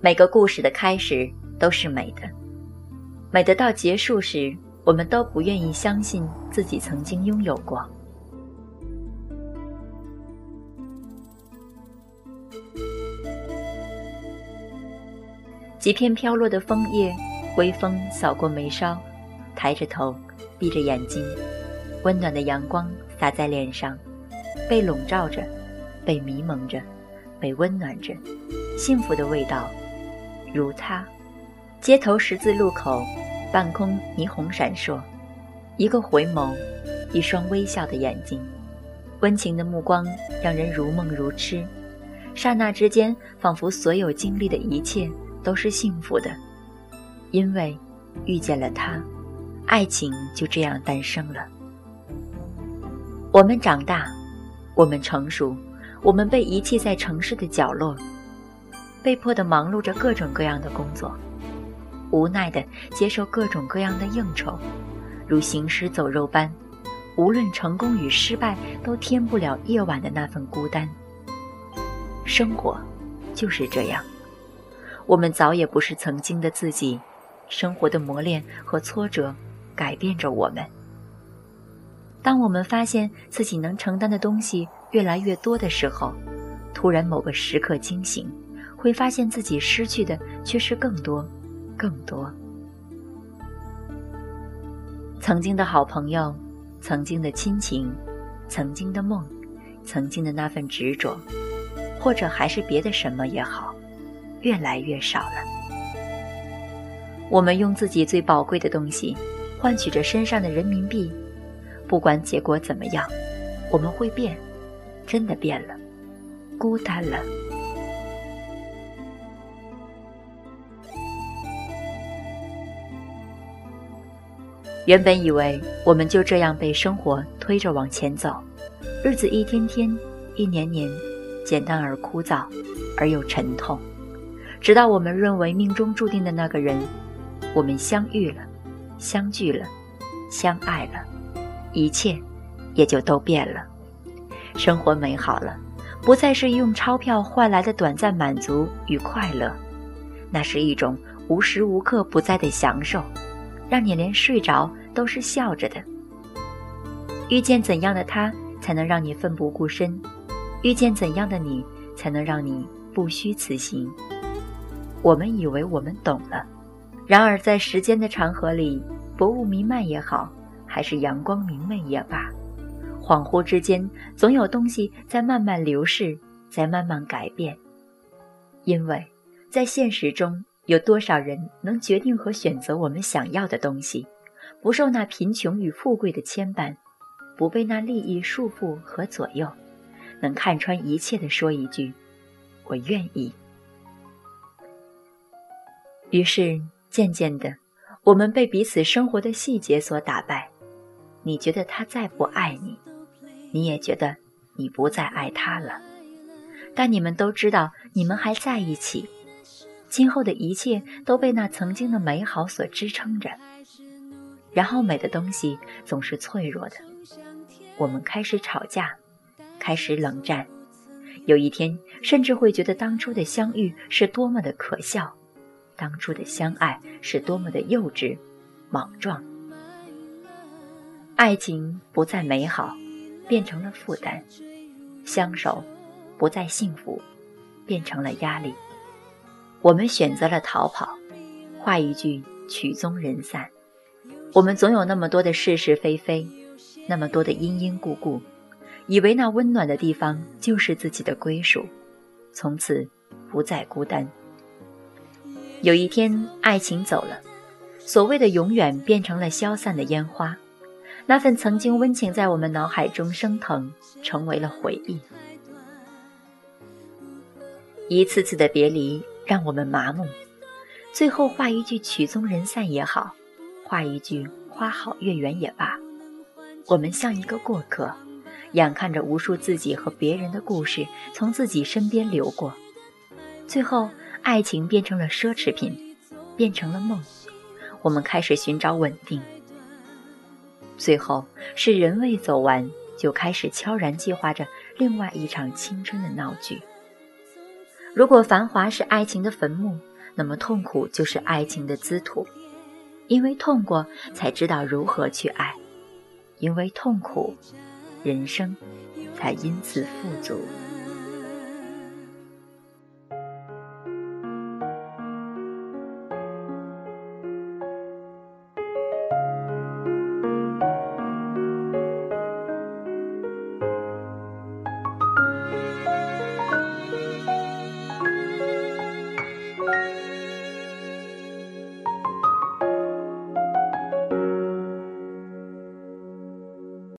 每个故事的开始都是美的，美的到结束时，我们都不愿意相信自己曾经拥有过。几片飘落的枫叶，微风扫过眉梢，抬着头，闭着眼睛，温暖的阳光洒在脸上，被笼罩着，被迷蒙着，被温暖着，幸福的味道。如他，街头十字路口，半空霓虹闪烁，一个回眸，一双微笑的眼睛，温情的目光让人如梦如痴，刹那之间，仿佛所有经历的一切都是幸福的，因为遇见了他，爱情就这样诞生了。我们长大，我们成熟，我们被遗弃在城市的角落。被迫的忙碌着各种各样的工作，无奈的接受各种各样的应酬，如行尸走肉般，无论成功与失败，都填不了夜晚的那份孤单。生活就是这样，我们早也不是曾经的自己，生活的磨练和挫折改变着我们。当我们发现自己能承担的东西越来越多的时候，突然某个时刻惊醒。会发现自己失去的却是更多，更多。曾经的好朋友，曾经的亲情，曾经的梦，曾经的那份执着，或者还是别的什么也好，越来越少了。我们用自己最宝贵的东西，换取着身上的人民币。不管结果怎么样，我们会变，真的变了，孤单了。原本以为我们就这样被生活推着往前走，日子一天天、一年年，简单而枯燥，而又沉痛。直到我们认为命中注定的那个人，我们相遇了，相聚了，相爱了，一切也就都变了。生活美好了，不再是用钞票换来的短暂满足与快乐，那是一种无时无刻不在的享受。让你连睡着都是笑着的。遇见怎样的他，才能让你奋不顾身？遇见怎样的你，才能让你不虚此行？我们以为我们懂了，然而在时间的长河里，薄雾弥漫也好，还是阳光明媚也罢，恍惚之间，总有东西在慢慢流逝，在慢慢改变。因为在现实中。有多少人能决定和选择我们想要的东西，不受那贫穷与富贵的牵绊，不被那利益束缚和左右，能看穿一切的说一句“我愿意”。于是渐渐的，我们被彼此生活的细节所打败。你觉得他再不爱你，你也觉得你不再爱他了，但你们都知道，你们还在一起。今后的一切都被那曾经的美好所支撑着，然后美的东西总是脆弱的。我们开始吵架，开始冷战，有一天甚至会觉得当初的相遇是多么的可笑，当初的相爱是多么的幼稚、莽撞。爱情不再美好，变成了负担；相守不再幸福，变成了压力。我们选择了逃跑，话一句曲终人散。我们总有那么多的是是非非，那么多的因因故故，以为那温暖的地方就是自己的归属，从此不再孤单。有一天，爱情走了，所谓的永远变成了消散的烟花，那份曾经温情在我们脑海中升腾，成为了回忆。一次次的别离。让我们麻木，最后画一句曲终人散也好，画一句花好月圆也罢，我们像一个过客，眼看着无数自己和别人的故事从自己身边流过，最后爱情变成了奢侈品，变成了梦，我们开始寻找稳定，最后是人未走完，就开始悄然计划着另外一场青春的闹剧。如果繁华是爱情的坟墓，那么痛苦就是爱情的滋土。因为痛过，才知道如何去爱；因为痛苦，人生才因此富足。